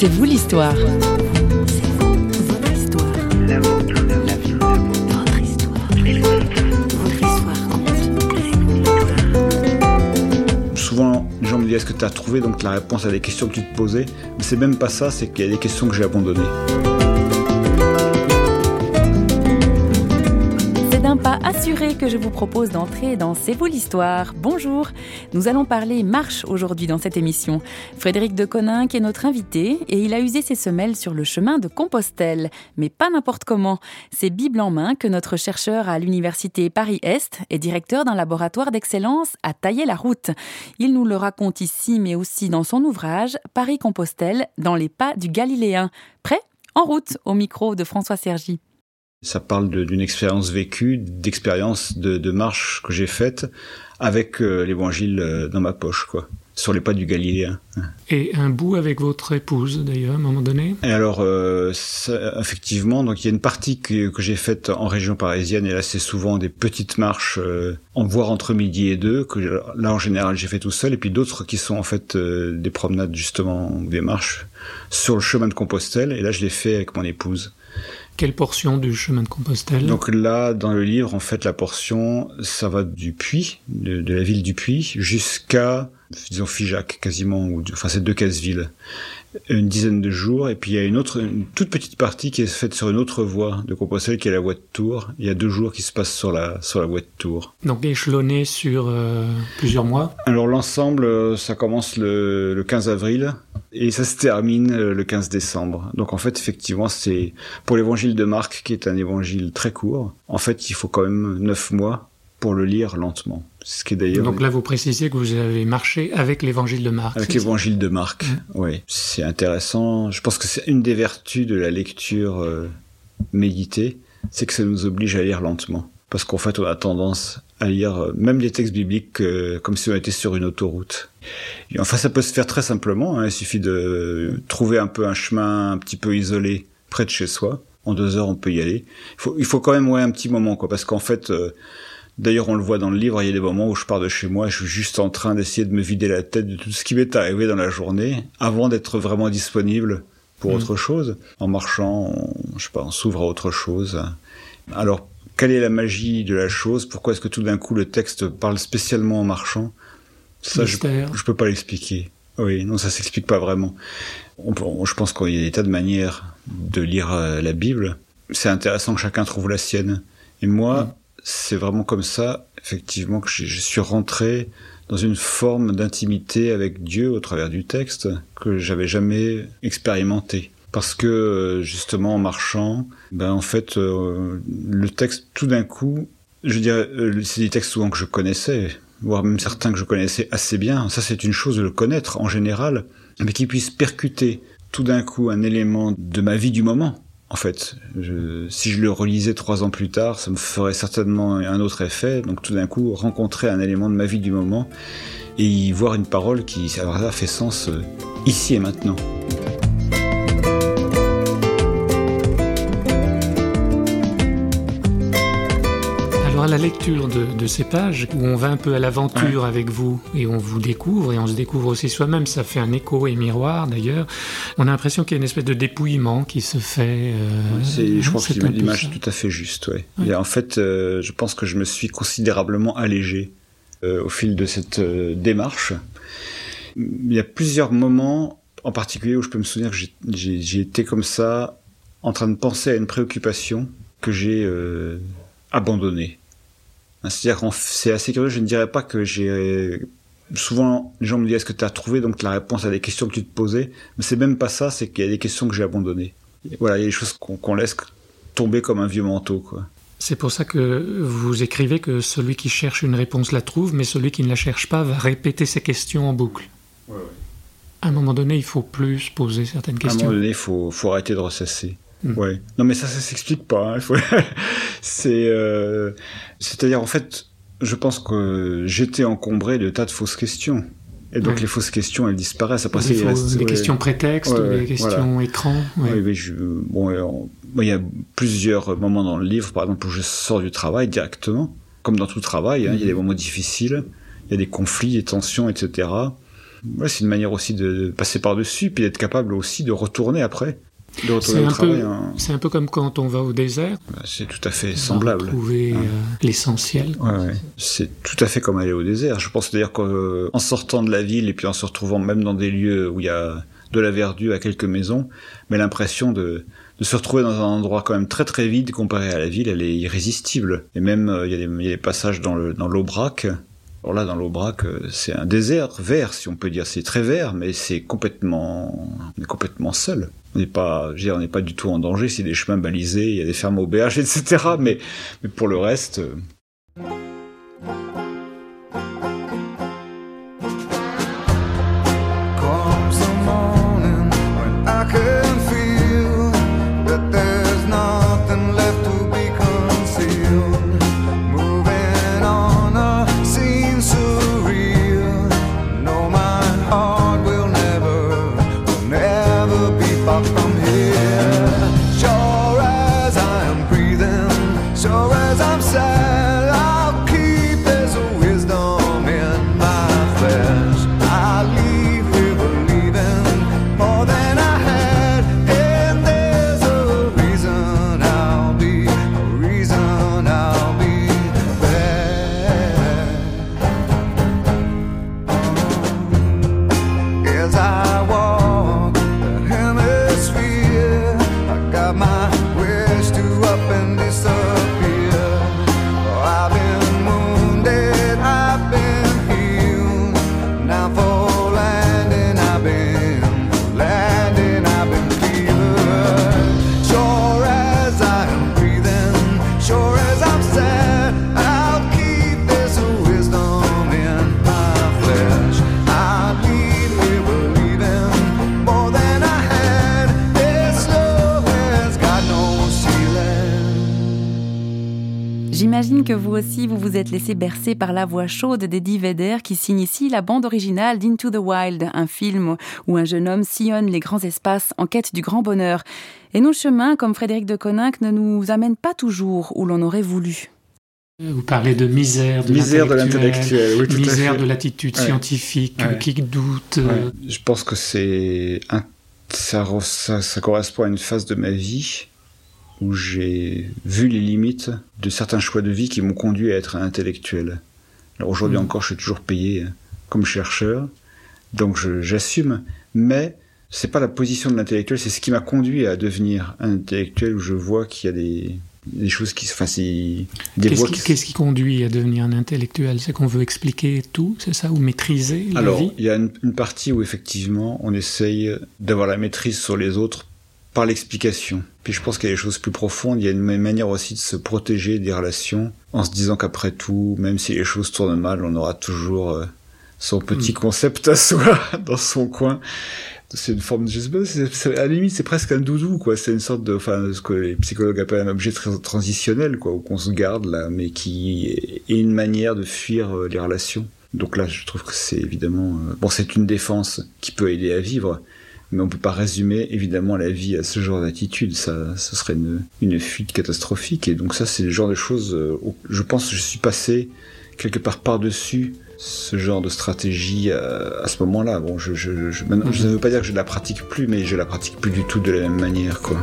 C'est vous l'histoire. Souvent, les gens me disent est-ce que tu as trouvé? Donc la réponse à des questions que tu te posais. Mais c'est même pas ça, c'est qu'il y a des questions que j'ai abandonnées. Que je vous propose d'entrer dans C'est vous l'histoire. Bonjour, nous allons parler marche aujourd'hui dans cette émission. Frédéric de qui est notre invité et il a usé ses semelles sur le chemin de Compostelle, mais pas n'importe comment. C'est Bible en main que notre chercheur à l'université Paris-Est et directeur d'un laboratoire d'excellence a taillé la route. Il nous le raconte ici mais aussi dans son ouvrage Paris-Compostelle dans les pas du Galiléen. Prêt? En route au micro de François Sergi. Ça parle d'une expérience vécue, d'expérience de, marche que j'ai faite avec euh, l'évangile euh, dans ma poche, quoi, sur les pas du Galiléen. Et un bout avec votre épouse, d'ailleurs, à un moment donné? Et alors, euh, effectivement, donc il y a une partie que, j'ai faite en région parisienne, et là c'est souvent des petites marches en voire entre midi et deux, que là en général j'ai fait tout seul, et puis d'autres qui sont en fait des promenades justement, des marches sur le chemin de Compostelle, et là je l'ai fait avec mon épouse. Quelle portion du chemin de Compostelle? Donc là, dans le livre, en fait, la portion, ça va du Puy, de, la ville du Puy, jusqu'à, disons, Figeac, quasiment, ou, enfin, c'est deux casse-villes une dizaine de jours. Et puis il y a une autre, une toute petite partie qui est faite sur une autre voie de Compostelle, qui est la voie de Tours. Il y a deux jours qui se passent sur la sur la voie de Tours. Donc échelonné sur euh, plusieurs mois. Alors l'ensemble, euh, ça commence le, le 15 avril et ça se termine euh, le 15 décembre. Donc en fait, effectivement, c'est pour l'évangile de Marc, qui est un évangile très court. En fait, il faut quand même neuf mois pour le lire lentement. Ce qui est d'ailleurs. Donc là, vous précisez que vous avez marché avec l'évangile de Marc. Avec l'évangile de Marc, mmh. oui. C'est intéressant. Je pense que c'est une des vertus de la lecture euh, méditée, c'est que ça nous oblige à lire lentement. Parce qu'en fait, on a tendance à lire euh, même les textes bibliques euh, comme si on était sur une autoroute. Et enfin, ça peut se faire très simplement. Hein. Il suffit de trouver un peu un chemin un petit peu isolé près de chez soi. En deux heures, on peut y aller. Il faut, il faut quand même ouais, un petit moment, quoi, parce qu'en fait, D'ailleurs, on le voit dans le livre, il y a des moments où je pars de chez moi, je suis juste en train d'essayer de me vider la tête de tout ce qui m'est arrivé dans la journée, avant d'être vraiment disponible pour mmh. autre chose. En marchant, on, je sais pas, on s'ouvre à autre chose. Alors, quelle est la magie de la chose? Pourquoi est-ce que tout d'un coup le texte parle spécialement en marchant? Ça, je, je peux pas l'expliquer. Oui, non, ça s'explique pas vraiment. On, je pense qu'il y a des tas de manières de lire euh, la Bible. C'est intéressant que chacun trouve la sienne. Et moi, mmh c'est vraiment comme ça, effectivement, que je suis rentré dans une forme d'intimité avec Dieu au travers du texte que j'avais jamais expérimenté. Parce que justement en marchant, ben en fait euh, le texte tout d'un coup, je dirais, euh, c'est des textes souvent que je connaissais, voire même certains que je connaissais assez bien. Ça c'est une chose de le connaître en général, mais qui puisse percuter tout d'un coup un élément de ma vie du moment en fait, si je le relisais trois ans plus tard, ça me ferait certainement un autre effet. Donc tout d'un coup, rencontrer un élément de ma vie du moment et y voir une parole qui a fait sens euh, ici et maintenant. La lecture de, ces pages, où on va un peu à l'aventure avec vous et on vous découvre et on se découvre aussi soi-même, ça fait un écho et miroir d'ailleurs. On a l'impression qu'il y a une espèce de dépouillement qui se fait. Euh, je crois que c'est l'image tout à fait juste. Ouais. en fait, euh, je pense que je me suis considérablement allégé euh, au fil de cette démarche. Il y a plusieurs moments en particulier où je peux me souvenir que j'ai été comme ça en train de penser à une préoccupation que j'ai abandonnée. C'est-à-dire c'est assez curieux, je ne dirais pas que j'ai... Souvent, les gens me disent est-ce que tu as trouvé? Donc la réponse à des questions que tu te posais Mais c'est même pas ça, c'est qu'il y a des questions que j'ai abandonnées. voilà, il y a des choses qu'on laisse tomber comme un vieux manteau, quoi. C'est pour ça que vous écrivez que celui qui cherche une réponse la trouve, mais celui qui ne la cherche pas va répéter ses questions en boucle. Ouais, ouais. À un moment donné, il faut plus poser certaines questions. À un moment donné, il faut, faut arrêter de ressasser. Hmm. Ouais. Non, mais ça, ça s'explique pas. Hein. c'est, euh... c'est-à-dire en fait, je pense que j'étais encombré de tas de fausses questions. Et donc les fausses questions, elles disparaissent. Après, des, des questions prétextes, des questions écran. Oui, je... bon, il y a plusieurs moments dans le livre, par exemple, où je sors du travail directement, comme dans tout travail. Hein, Il y a des hmm. moments difficiles, il y a des conflits, des tensions, etc. C'est une manière aussi de passer par-dessus, puis d'être capable aussi de retourner après. C'est un, peu, c'est un peu comme quand on va au désert. Bah, c'est tout à fait semblable. Trouver euh, l'essentiel. Ouais, c'est tout à fait comme aller au désert. Je pense d'ailleurs qu'en sortant de la ville et puis en se retrouvant même dans des lieux où il y a de la verdure à quelques maisons, mais l'impression de, de se retrouver dans un endroit quand même très très vide comparé à la ville, elle est irrésistible. Et même euh, il y, a des passages dans l'Aubrac alors là, dans l'Aubrac, euh, c'est un désert vert, si on peut dire. C'est très vert, mais c'est complètement, complètement seul. On n'est pas, on n'est pas du tout en danger. C'est des chemins balisés, il y a des fermes auberges, etc. Mais, mais pour le reste. my Euh, que vous aussi vous vous êtes laissé bercer par la voix chaude d'Eddie Vedder qui signe ici la bande originale d'Into the Wild, un film où un jeune homme sillonne les grands espaces en quête du grand bonheur. Et nos chemins, comme Frédéric de Coninck, ne nous amènent pas toujours où l'on aurait voulu. Vous parlez de misère, de misère de l'intellectuel, misère de l'attitude scientifique, qui doute. Je pense que c'est ça, ça correspond à une phase de ma vie où j'ai vu les limites de certains choix de vie qui m'ont conduit à être un intellectuel. Alors aujourd'hui mmh. encore, je suis toujours payé hein, comme chercheur, donc j'assume, mais c'est pas la position de l'intellectuel, c'est ce qui m'a conduit à devenir un intellectuel où je vois qu'il y a des, des choses qui se enfin, Qu'est-ce qui, conduit à devenir un intellectuel? C'est qu'on veut expliquer tout, c'est ça, ou maîtriser la Alors, il y a une, une, partie où effectivement on essaye d'avoir la maîtrise sur les autres par l'explication. Puis je pense qu'il y a des choses plus profondes, il y a une manière aussi de se protéger des relations en se disant qu'après tout, même si les choses tournent mal, on aura toujours euh, son petit mm. concept à soi dans son coin. C'est une forme, je sais pas, à la limite c'est presque un doudou quoi. C'est une sorte de, enfin, ce que les psychologues appellent un objet très transitionnel quoi, où qu'on se garde là, mais qui est une manière de fuir euh, les relations. Donc là, je trouve que c'est évidemment, euh, bon, c'est une défense qui peut aider à vivre, mais on peut pas résumer évidemment la vie à ce genre d'attitude. Ça, serait une, fuite catastrophique. Et donc ça, c'est le genre de choses. Euh, où je pense que je suis passé quelque part par-dessus ce genre de stratégie à, à ce moment-là. Bon, je, je, je, ne veux pas dire que je la pratique plus, mais je la pratique plus du tout de la même manière, quoi.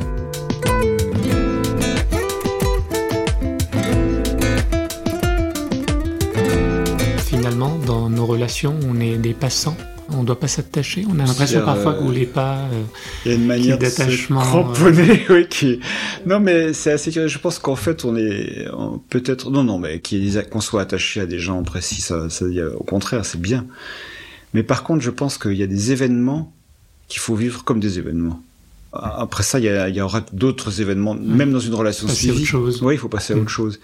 Finalement, dans nos relations, on est des passants on ne doit pas s'attacher. On a l'impression parfois que vous voulez pas. Euh, il y a une manière d'attachement. Cramponné, euh, oui. Qui... Non, mais c'est assez curieux. Je pense qu'en fait, on est peut-être non, non, mais qu'on soit attaché à des gens précis, ça, ça au contraire, c'est bien. Mais par contre, je pense qu'il y a des événements qu'il faut vivre comme des événements. Après ça, il y, aura d'autres événements, même dans une relation civile. Oui, il faut passer à mmh. autre chose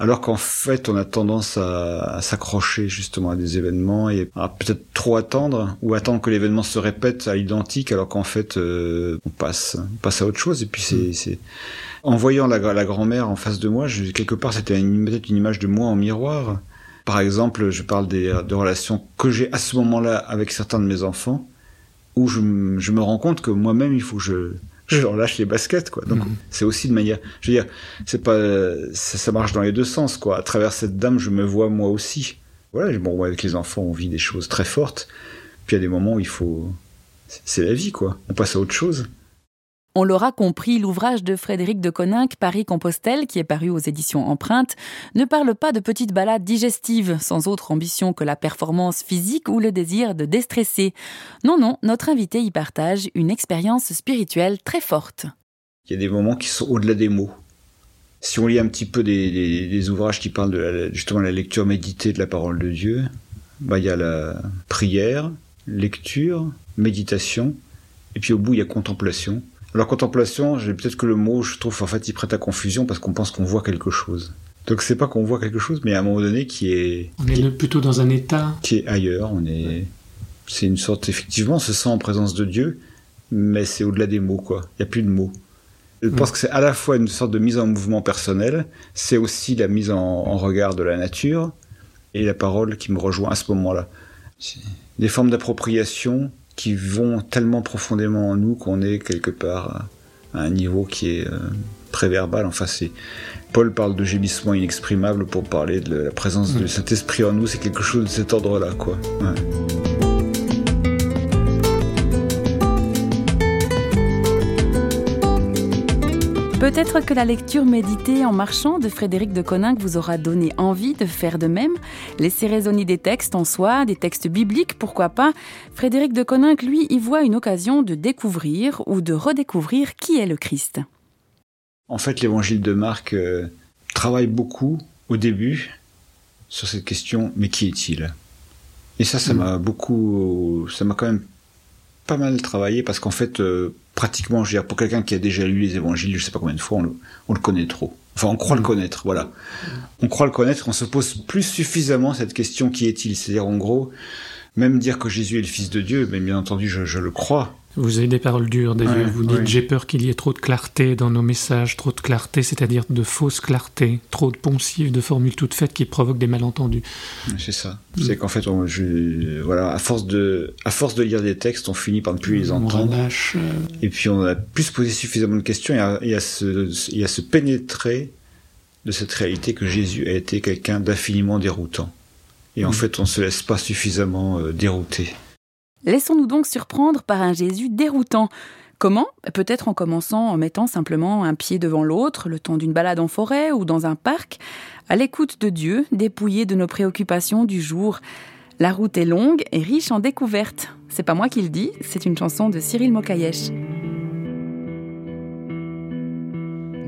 alors qu'en fait on a tendance à, s'accrocher justement à des événements et à peut-être trop attendre ou attendre que l'événement se répète à l'identique alors qu'en fait euh, on passe on passe à autre chose et puis c'est mm. en voyant la, la grand-mère en face de moi je, quelque part c'était peut-être une image de moi en miroir par exemple je parle des de relations que j'ai à ce moment-là avec certains de mes enfants où je, je me rends compte que moi-même il faut que je je lâche les baskets, quoi. Donc, mhm. c'est aussi de manière, je veux dire, c'est pas, ça, ça, marche dans les deux sens, quoi. À travers cette dame, je me vois moi aussi. Voilà, bon, avec les enfants, on vit des choses très fortes. Puis il y a des moments où il faut. C'est la vie, quoi. On passe à autre chose. On l'aura compris, l'ouvrage de Frédéric de Coninck, Paris-Compostelle, qui est paru aux éditions Empreinte, ne parle pas de petites balades digestives, sans autre ambition que la performance physique ou le désir de déstresser. Non, non, notre invité y partage une expérience spirituelle très forte. Il y a des moments qui sont au-delà des mots. Si on lit un petit peu des, ouvrages qui parlent de justement la lecture méditée de la parole de Dieu, bah, il y a la prière, lecture, méditation, et puis au bout il y a contemplation. Alors contemplation, j'ai peut-être que le mot, je trouve en fait il prête à confusion parce qu'on pense qu'on voit quelque chose. Donc c'est pas qu'on voit quelque chose, mais à un moment donné qui est. On est plutôt dans un état. Qui est ailleurs. On est. C'est une sorte effectivement, on se sent en présence de Dieu, mais c'est au-delà des mots quoi. Il y a plus de mots. Je pense que c'est à la fois une sorte de mise en mouvement personnel, c'est aussi la mise en, en, regard de la nature et la parole qui me rejoint à ce moment-là. Des formes d'appropriation qui vont tellement profondément en nous qu'on est quelque part à un niveau qui est euh, préverbal. Enfin, c'est Paul parle de gémissement inexprimable pour parler de la présence de cet esprit en nous. C'est quelque chose de cet ordre-là, quoi. Peut-être que la lecture méditée en marchant de Frédéric de Coninck vous aura donné envie de faire de même. Laissez résonner des textes en soi, des textes bibliques, pourquoi pas. Frédéric de Coninck, lui, y voit une occasion de découvrir ou de redécouvrir qui est le Christ. En fait, l'évangile de Marc euh, travaille beaucoup au début sur cette question mais qui est-il? Et ça, ça mm. m'a beaucoup, ça m'a quand même pas mal travaillé parce qu'en fait, euh, pratiquement, je veux dire, pour quelqu'un qui a déjà lu les évangiles, je sais pas combien de fois, on le, connaît trop. Enfin, on croit le mm. connaître, voilà. On croit le connaître, on se pose plus suffisamment cette question qui est-il? C'est-à-dire, en gros, même dire que Jésus est le Fils de Dieu, mais bien entendu, je le crois. Vous avez des paroles dures, Vous dites j'ai peur qu'il y ait trop de clarté dans nos messages, trop de clarté, c'est-à-dire de fausse clarté, trop de poncifs, de formules toutes faites qui provoquent des malentendus. C'est ça. C'est qu'en fait, on, voilà, à force de, à force de lire des textes, on finit par ne plus les entendre. Euh. Et puis on a plus se poser suffisamment de questions et à, se, et à se pénétrer de cette réalité que Jésus a été quelqu'un d'infiniment déroutant. Et en mm. fait, on se laisse pas suffisamment euh, dérouter. Laissons-nous donc surprendre par un Jésus déroutant. Comment? Peut-être en commençant en mettant simplement un pied devant l'autre, le temps d'une balade en forêt ou dans un parc, à l'écoute de Dieu, dépouillé de nos préoccupations du jour. La route est longue et riche en découvertes. C'est pas moi qui le dis, c'est une chanson de Cyril Mokayesh.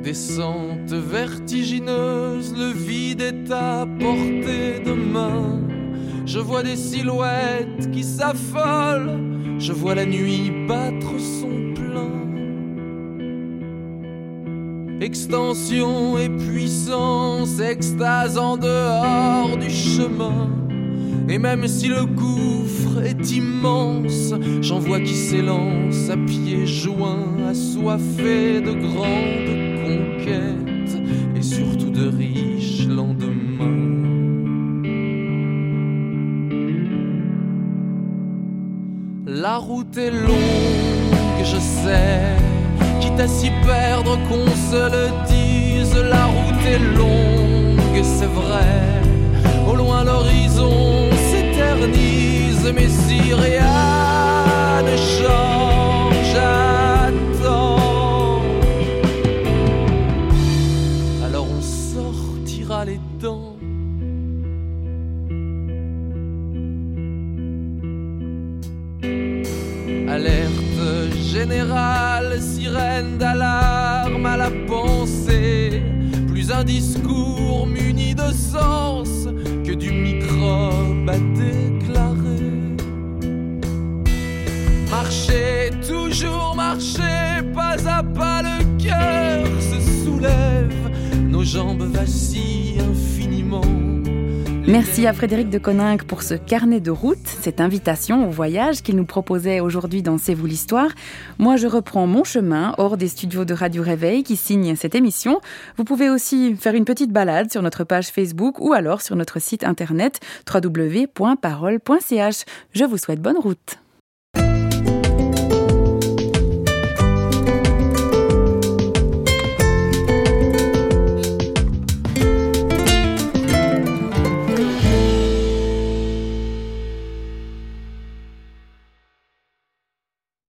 Descente vertigineuse, le vide est à portée de main. Je vois des silhouettes qui s'affolent, je vois la nuit battre son plein. Extension et puissance, extase en dehors du chemin. Et même si le gouffre est immense, j'en vois qui s'élance à pieds joints, assoiffés de grandes conquêtes et surtout de riches route est longue, je sais, quitte à s'y perdre qu'on se le dise. La route est longue, c'est vrai. Discours muni de sens que du microbe à déclarer. Marcher, toujours marcher, pas à pas le cœur se soulève, nos jambes vacillent Merci à Frédéric de Coninck pour ce carnet de route, cette invitation au voyage qu'il nous proposait aujourd'hui dans C'est vous l'histoire. Moi, je reprends mon chemin hors des studios de Radio Réveil qui signent cette émission. Vous pouvez aussi faire une petite balade sur notre page Facebook ou alors sur notre site internet www.parole.ch. Je vous souhaite bonne route.